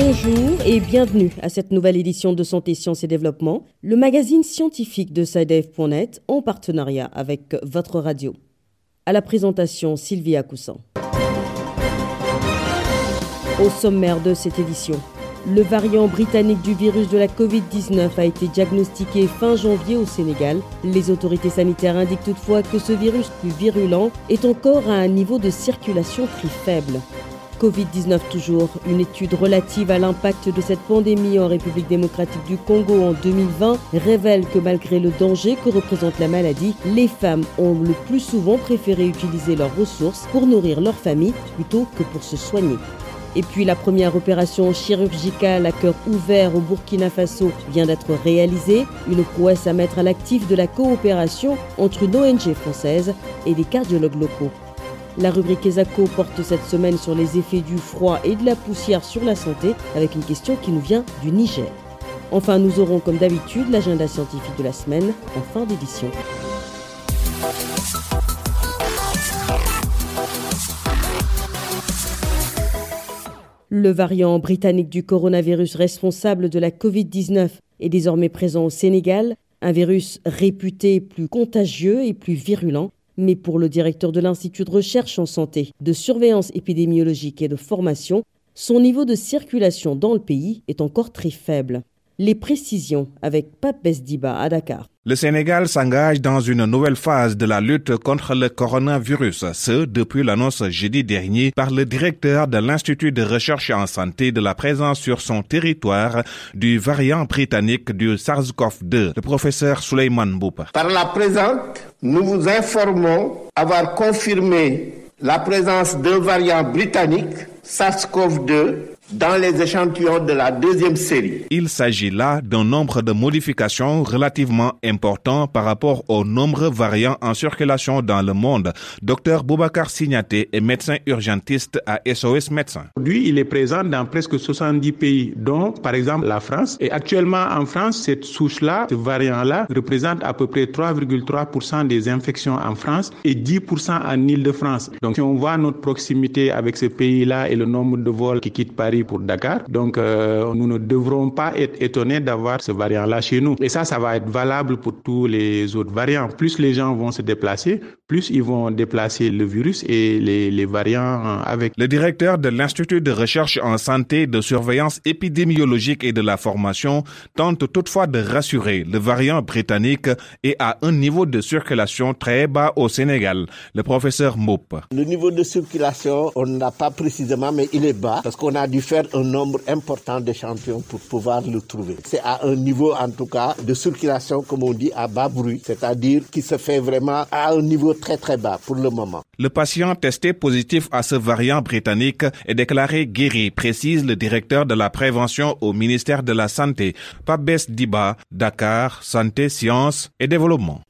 Bonjour et bienvenue à cette nouvelle édition de Santé, Sciences et Développement, le magazine scientifique de SciDev.net en partenariat avec votre radio. À la présentation, Sylvia Coussin. Au sommaire de cette édition, le variant britannique du virus de la Covid-19 a été diagnostiqué fin janvier au Sénégal. Les autorités sanitaires indiquent toutefois que ce virus plus virulent est encore à un niveau de circulation très faible. Covid-19 toujours, une étude relative à l'impact de cette pandémie en République démocratique du Congo en 2020 révèle que malgré le danger que représente la maladie, les femmes ont le plus souvent préféré utiliser leurs ressources pour nourrir leur famille plutôt que pour se soigner. Et puis la première opération chirurgicale à cœur ouvert au Burkina Faso vient d'être réalisée, une prouesse à mettre à l'actif de la coopération entre une ONG française et des cardiologues locaux. La rubrique ESACO porte cette semaine sur les effets du froid et de la poussière sur la santé avec une question qui nous vient du Niger. Enfin, nous aurons comme d'habitude l'agenda scientifique de la semaine en fin d'édition. Le variant britannique du coronavirus responsable de la Covid-19 est désormais présent au Sénégal, un virus réputé plus contagieux et plus virulent mais pour le directeur de l'Institut de recherche en santé, de surveillance épidémiologique et de formation, son niveau de circulation dans le pays est encore très faible. Les précisions avec Pape Besdiba à Dakar. Le Sénégal s'engage dans une nouvelle phase de la lutte contre le coronavirus, ce depuis l'annonce jeudi dernier par le directeur de l'Institut de recherche en santé de la présence sur son territoire du variant britannique du SARS-CoV-2, le professeur Suleiman Boupa. Par la présente, nous vous informons avoir confirmé la présence d'un variant britannique, SARS-CoV-2, dans les échantillons de la deuxième série. Il s'agit là d'un nombre de modifications relativement important par rapport au nombre variant en circulation dans le monde. Docteur Boubacar Signaté est médecin urgentiste à SOS Médecins. Aujourd'hui, il est présent dans presque 70 pays, dont par exemple la France. Et actuellement en France, cette souche-là, ce variant-là, représente à peu près 3,3% des infections en France et 10% en Île-de-France. Donc si on voit notre proximité avec ce pays-là et le nombre de vols qui quittent Paris, pour Dakar. Donc, euh, nous ne devrons pas être étonnés d'avoir ce variant-là chez nous. Et ça, ça va être valable pour tous les autres variants. Plus les gens vont se déplacer, plus ils vont déplacer le virus et les, les variants avec. Le directeur de l'Institut de recherche en santé, de surveillance épidémiologique et de la formation tente toutefois de rassurer. Le variant britannique est à un niveau de circulation très bas au Sénégal. Le professeur Moup. Le niveau de circulation, on n'a pas précisément, mais il est bas parce qu'on a dû faire un nombre important d'échantillons pour pouvoir le trouver. C'est à un niveau, en tout cas, de circulation, comme on dit, à bas bruit, c'est-à-dire qui se fait vraiment à un niveau très très bas pour le moment. Le patient testé positif à ce variant britannique est déclaré guéri, précise le directeur de la prévention au ministère de la Santé, Pabes Diba, Dakar, Santé, Sciences et Développement.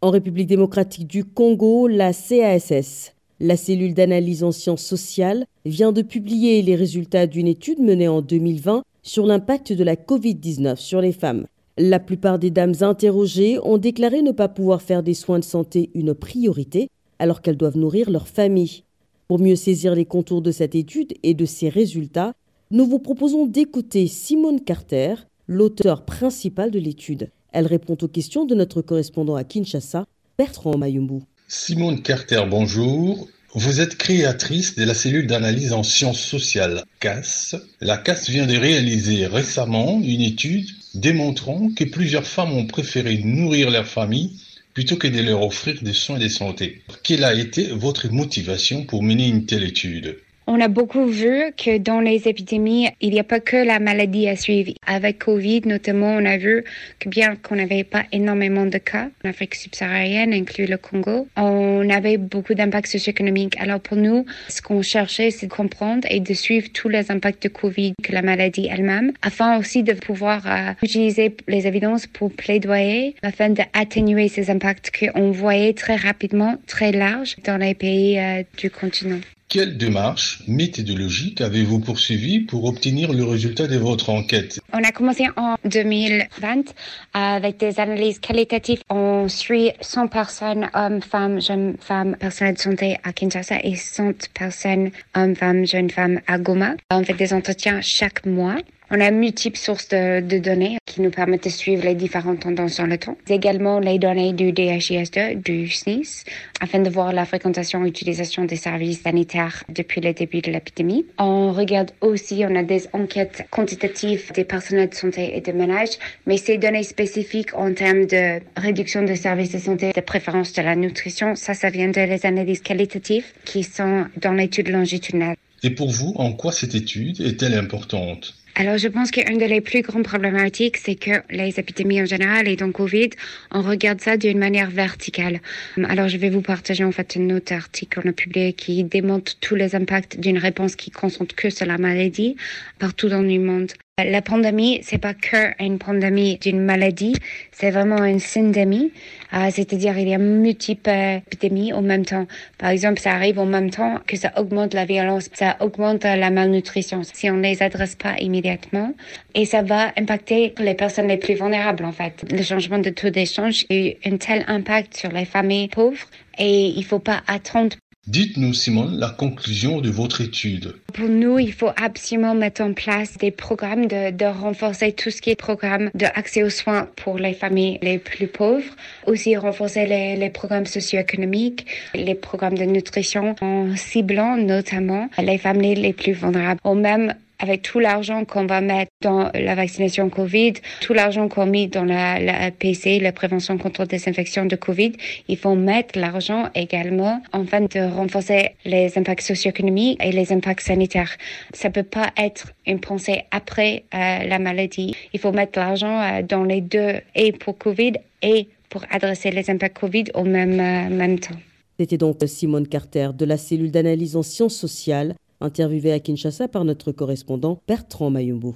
En République démocratique du Congo, la CASS la cellule d'analyse en sciences sociales vient de publier les résultats d'une étude menée en 2020 sur l'impact de la Covid-19 sur les femmes. La plupart des dames interrogées ont déclaré ne pas pouvoir faire des soins de santé une priorité alors qu'elles doivent nourrir leur famille. Pour mieux saisir les contours de cette étude et de ses résultats, nous vous proposons d'écouter Simone Carter, l'auteur principal de l'étude. Elle répond aux questions de notre correspondant à Kinshasa, Bertrand Mayumbu. Simone Carter, bonjour. Vous êtes créatrice de la cellule d'analyse en sciences sociales CAS. La CAS vient de réaliser récemment une étude démontrant que plusieurs femmes ont préféré nourrir leur famille plutôt que de leur offrir des soins de santé. Quelle a été votre motivation pour mener une telle étude? On a beaucoup vu que dans les épidémies, il n'y a pas que la maladie à suivre. Avec Covid, notamment, on a vu que bien qu'on n'avait pas énormément de cas en Afrique subsaharienne, inclus le Congo, on avait beaucoup d'impacts socio-économiques. Alors pour nous, ce qu'on cherchait, c'est de comprendre et de suivre tous les impacts de Covid que la maladie elle-même, afin aussi de pouvoir euh, utiliser les évidences pour plaidoyer, afin d'atténuer ces impacts qu'on voyait très rapidement, très larges dans les pays euh, du continent. Quelle démarche méthodologique avez-vous poursuivi pour obtenir le résultat de votre enquête? On a commencé en 2020 avec des analyses qualitatives. On suit 100 personnes, hommes, femmes, jeunes femmes, personnels de santé à Kinshasa et 100 personnes, hommes, femmes, jeunes femmes à Goma. On fait des entretiens chaque mois. On a multiples sources de, données qui nous permettent de suivre les différentes tendances dans le temps. Également les données du DHIS2, du SNIS, afin de voir la fréquentation et utilisation des services sanitaires depuis le début de l'épidémie. On regarde aussi, on a des enquêtes quantitatives des personnels de santé et de ménage, mais ces données spécifiques en termes de réduction des services de santé, de préférence de la nutrition, ça, ça vient de les analyses qualitatives qui sont dans l'étude longitudinale. Et pour vous, en quoi cette étude est-elle importante? Alors, je pense qu'une des plus grandes problématiques, c'est que les épidémies en général et donc Covid, on regarde ça d'une manière verticale. Alors, je vais vous partager en fait un autre article qu'on a publié qui démontre tous les impacts d'une réponse qui concentre que sur la maladie partout dans le monde. La pandémie, c'est pas que une pandémie d'une maladie, c'est vraiment une syndémie. Ah, c'est-à-dire, il y a multiples épidémies en même temps. Par exemple, ça arrive en même temps que ça augmente la violence, ça augmente la malnutrition si on les adresse pas immédiatement. Et ça va impacter les personnes les plus vulnérables, en fait. Le changement de taux d'échange a eu un tel impact sur les familles pauvres et il faut pas attendre Dites-nous, Simone, la conclusion de votre étude. Pour nous, il faut absolument mettre en place des programmes de, renforcer tout ce qui est programme d'accès aux soins pour les familles les plus pauvres. Aussi renforcer les, les programmes socio-économiques, les programmes de nutrition en ciblant notamment les familles les plus vulnérables. Ou même avec tout l'argent qu'on va mettre dans la vaccination Covid, tout l'argent qu'on met dans la, la PC, la prévention contre les infections de Covid, il faut mettre l'argent également afin de renforcer les impacts socio-économiques et les impacts sanitaires. Ça peut pas être une pensée après euh, la maladie. Il faut mettre l'argent euh, dans les deux, et pour Covid et pour adresser les impacts Covid au même, euh, même temps. C'était donc Simone Carter de la cellule d'analyse en sciences sociales interviewé à Kinshasa par notre correspondant Bertrand Mayumbo.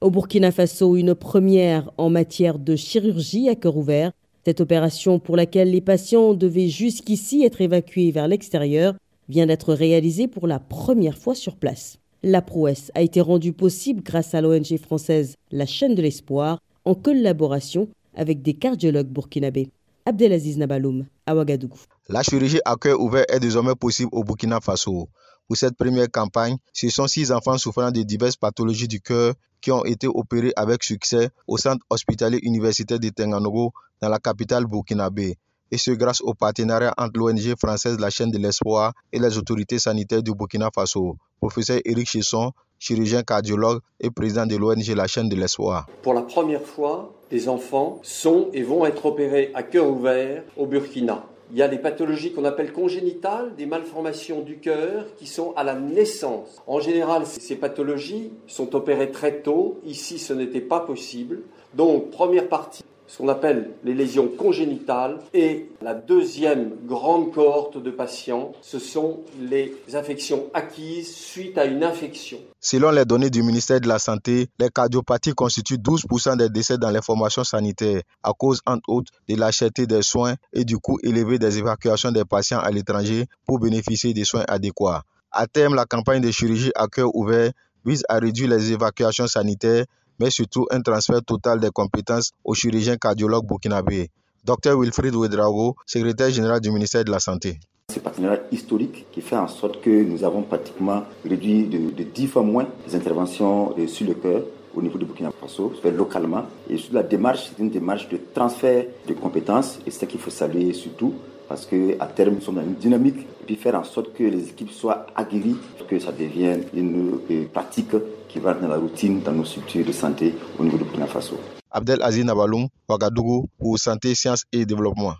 Au Burkina Faso, une première en matière de chirurgie à cœur ouvert. Cette opération pour laquelle les patients devaient jusqu'ici être évacués vers l'extérieur vient d'être réalisée pour la première fois sur place. La prouesse a été rendue possible grâce à l'ONG française La chaîne de l'espoir en collaboration avec des cardiologues burkinabés. Abdelaziz Nabaloum, à Ouagadougou. La chirurgie à cœur ouvert est désormais possible au Burkina Faso. Pour cette première campagne, ce sont six enfants souffrant de diverses pathologies du cœur qui ont été opérés avec succès au centre hospitalier universitaire de Tenganogo dans la capitale burkinabé. Et ce grâce au partenariat entre l'ONG française La chaîne de l'espoir et les autorités sanitaires du Burkina Faso. Professeur Eric Chesson, chirurgien cardiologue et président de l'ONG La chaîne de l'espoir. Pour la première fois, des enfants sont et vont être opérés à cœur ouvert au Burkina. Il y a des pathologies qu'on appelle congénitales, des malformations du cœur qui sont à la naissance. En général, ces pathologies sont opérées très tôt. Ici, ce n'était pas possible. Donc, première partie, ce qu'on appelle les lésions congénitales. Et la deuxième grande cohorte de patients, ce sont les infections acquises suite à une infection. Selon les données du ministère de la Santé, les cardiopathies constituent 12% des décès dans les formations sanitaires à cause, entre autres, de la cherté des soins et du coût élevé des évacuations des patients à l'étranger pour bénéficier des soins adéquats. À terme, la campagne de chirurgie à cœur ouvert vise à réduire les évacuations sanitaires mais surtout un transfert total des compétences au chirurgien cardiologue burkinabé. Dr Wilfried Ouedraogo, secrétaire général du ministère de la Santé. C'est un partenariat historique qui fait en sorte que nous avons pratiquement réduit de, de 10 fois moins les interventions sur le cœur au niveau du Burkina Faso, localement. Et sur la démarche, c'est une démarche de transfert de compétences et c'est ce qu'il faut saluer surtout parce qu'à terme, nous sommes dans une dynamique et puis faire en sorte que les équipes soient aguerries, que ça devienne une euh, pratique qui va dans la routine dans nos structures de santé au niveau de Burkina Faso. Abdel Aziz Nabaloum, Ouagadougou, pour Santé, Sciences et Développement.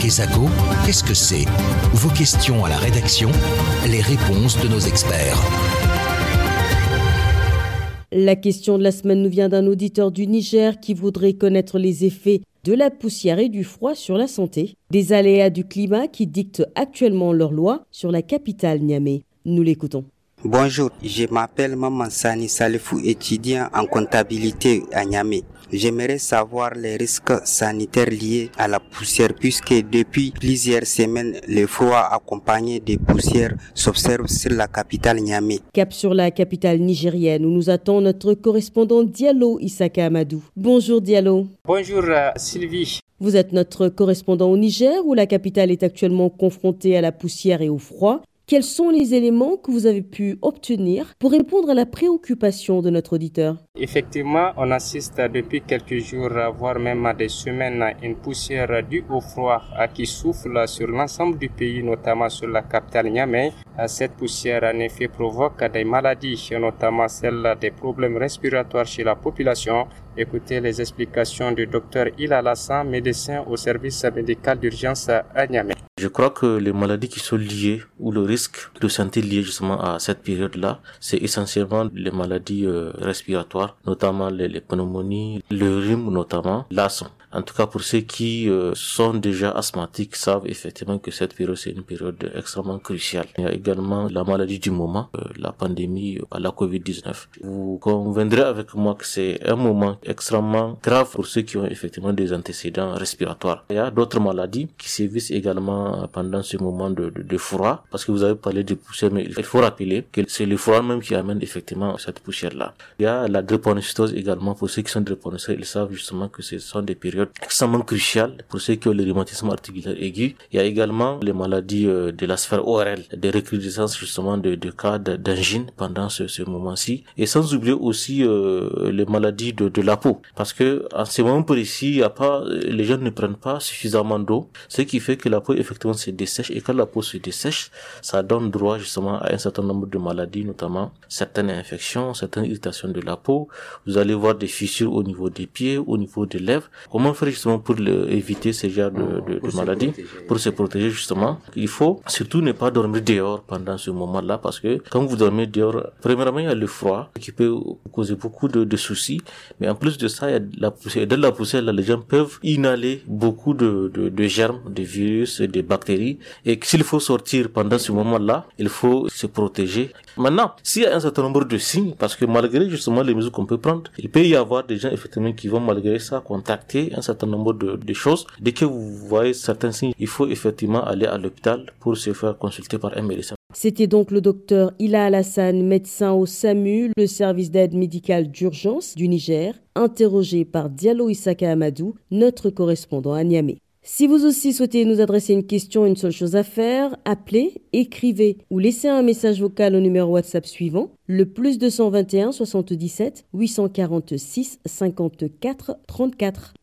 Kesako, qu'est-ce que c'est? Vos questions à la rédaction, les réponses de nos experts. La question de la semaine nous vient d'un auditeur du Niger qui voudrait connaître les effets de la poussière et du froid sur la santé, des aléas du climat qui dictent actuellement leurs lois sur la capitale Niamey. Nous l'écoutons. Bonjour, je m'appelle Maman Sani Salifou, étudiant en comptabilité à Niamey. J'aimerais savoir les risques sanitaires liés à la poussière puisque depuis plusieurs semaines, le froid accompagné des poussières s'observe sur la capitale Niamey. Cap sur la capitale nigérienne où nous attend notre correspondant Diallo Isaka Amadou. Bonjour Diallo. Bonjour euh, Sylvie. Vous êtes notre correspondant au Niger où la capitale est actuellement confrontée à la poussière et au froid. Quels sont les éléments que vous avez pu obtenir pour répondre à la préoccupation de notre auditeur? Effectivement, on assiste depuis quelques jours, voire même des semaines, à une poussière due au froid qui souffle sur l'ensemble du pays, notamment sur la capitale Niamey. Cette poussière, en effet, provoque des maladies, notamment celle des problèmes respiratoires chez la population. Écoutez les explications du docteur Ilal Hassan, médecin au service médical d'urgence à Niamey. Je crois que les maladies qui sont liées ou le risque de santé lié justement à cette période-là, c'est essentiellement les maladies euh, respiratoires, notamment les, pneumonies, le rhume notamment, l'asthme. En tout cas, pour ceux qui euh, sont déjà asthmatiques, savent effectivement que cette période, c'est une période extrêmement cruciale. Il y a également la maladie du moment, euh, la pandémie à la COVID-19. Vous conviendrez avec moi que c'est un moment extrêmement grave pour ceux qui ont effectivement des antécédents respiratoires. Il y a d'autres maladies qui sévissent également pendant ce moment de, de, de froid, parce que vous avez parlé de poussière, mais il faut rappeler que c'est le froid même qui amène effectivement cette poussière-là. Il y a la drépanocytose également, pour ceux qui sont drépanocytoses, ils savent justement que ce sont des périodes extrêmement cruciales pour ceux qui ont le rhumatisme articulaire aigu. Il y a également les maladies euh, de la sphère ORL, des recrudescences justement de, cas d'angine pendant ce, moment-ci. Et sans oublier aussi euh, les maladies de, la peau, parce que en ce moment précis, a pas, les gens ne prennent pas suffisamment d'eau, ce qui fait que la peau effectivement se dessèche et quand la peau se dessèche, ça donne droit justement à un certain nombre de maladies, notamment certaines infections, certaines irritations de la peau. Vous allez voir des fissures au niveau des pieds, au niveau des lèvres. Comment faire justement pour le, éviter ce genre de, de, de maladies, pour se protéger justement Il faut surtout ne pas dormir dehors pendant ce moment-là parce que quand vous dormez dehors, premièrement il y a le froid qui peut causer beaucoup de, de soucis, mais en plus de ça il y a la poussière. Dans la poussière, là, les gens peuvent inhaler beaucoup de, de, de germes, de virus, de bactéries, et s'il faut sortir pendant ce moment-là, il faut se protéger. Maintenant, s'il y a un certain nombre de signes, parce que malgré justement les mesures qu'on peut prendre, il peut y avoir des gens effectivement qui vont malgré ça contacter un certain nombre de, choses. Dès que vous voyez certains signes, il faut effectivement aller à l'hôpital pour se faire consulter par un médecin. C'était donc le docteur Ila Alassane, médecin au SAMU, le service d'aide médicale d'urgence du Niger, interrogé par Diallo Isaka Amadou, notre correspondant à Niamey. Si vous aussi souhaitez nous adresser une question, une seule chose à faire, appelez, écrivez ou laissez un message vocal au numéro WhatsApp suivant, le plus 221 77 846 54 34.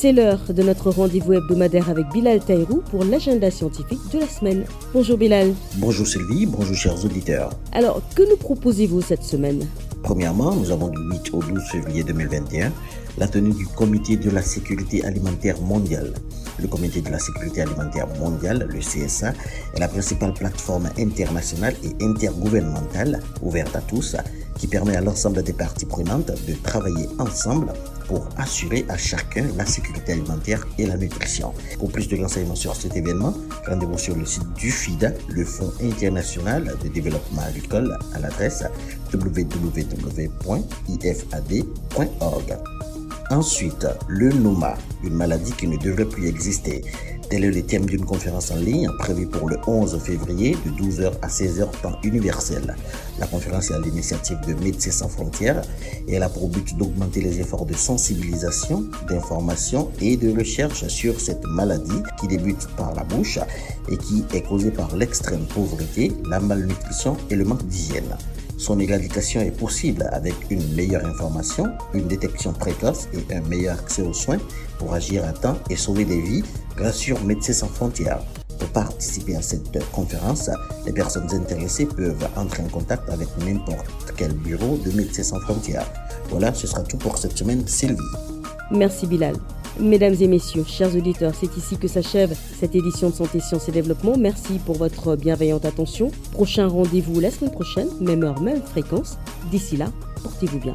C'est l'heure de notre rendez-vous hebdomadaire avec Bilal Taïrou pour l'agenda scientifique de la semaine. Bonjour Bilal. Bonjour Sylvie, bonjour chers auditeurs. Alors, que nous proposez-vous cette semaine? Premièrement, nous avons du 8 au 12 février 2021 la tenue du Comité de la sécurité alimentaire mondiale. Le Comité de la sécurité alimentaire mondiale, le CSA, est la principale plateforme internationale et intergouvernementale ouverte à tous qui permet à l'ensemble des parties prenantes de travailler ensemble pour assurer à chacun la sécurité alimentaire et la nutrition. Pour plus de renseignements sur cet événement, rendez-vous sur le site du FIDA, le Fonds international de développement agricole, à l'adresse www.ifad.org. Ensuite, le NOMA, une maladie qui ne devrait plus exister. Tel est le thème d'une conférence en ligne prévue pour le 11 février de 12h à 16h temps universel. La conférence est à l'initiative de Médecins sans frontières et elle a pour but d'augmenter les efforts de sensibilisation, d'information et de recherche sur cette maladie qui débute par la bouche et qui est causée par l'extrême pauvreté, la malnutrition et le manque d'hygiène. Son éradication est possible avec une meilleure information, une détection précoce et un meilleur accès aux soins pour agir à temps et sauver des vies, rassure Médecins sans frontières. Pour participer à cette conférence, les personnes intéressées peuvent entrer en contact avec n'importe quel bureau de Médecins sans frontières. Voilà, ce sera tout pour cette semaine, Sylvie. Merci Bilal. Mesdames et messieurs, chers auditeurs, c'est ici que s'achève cette édition de Santé, Sciences et Développement. Merci pour votre bienveillante attention. Prochain rendez-vous la semaine prochaine, même heure, même fréquence. D'ici là, portez-vous bien.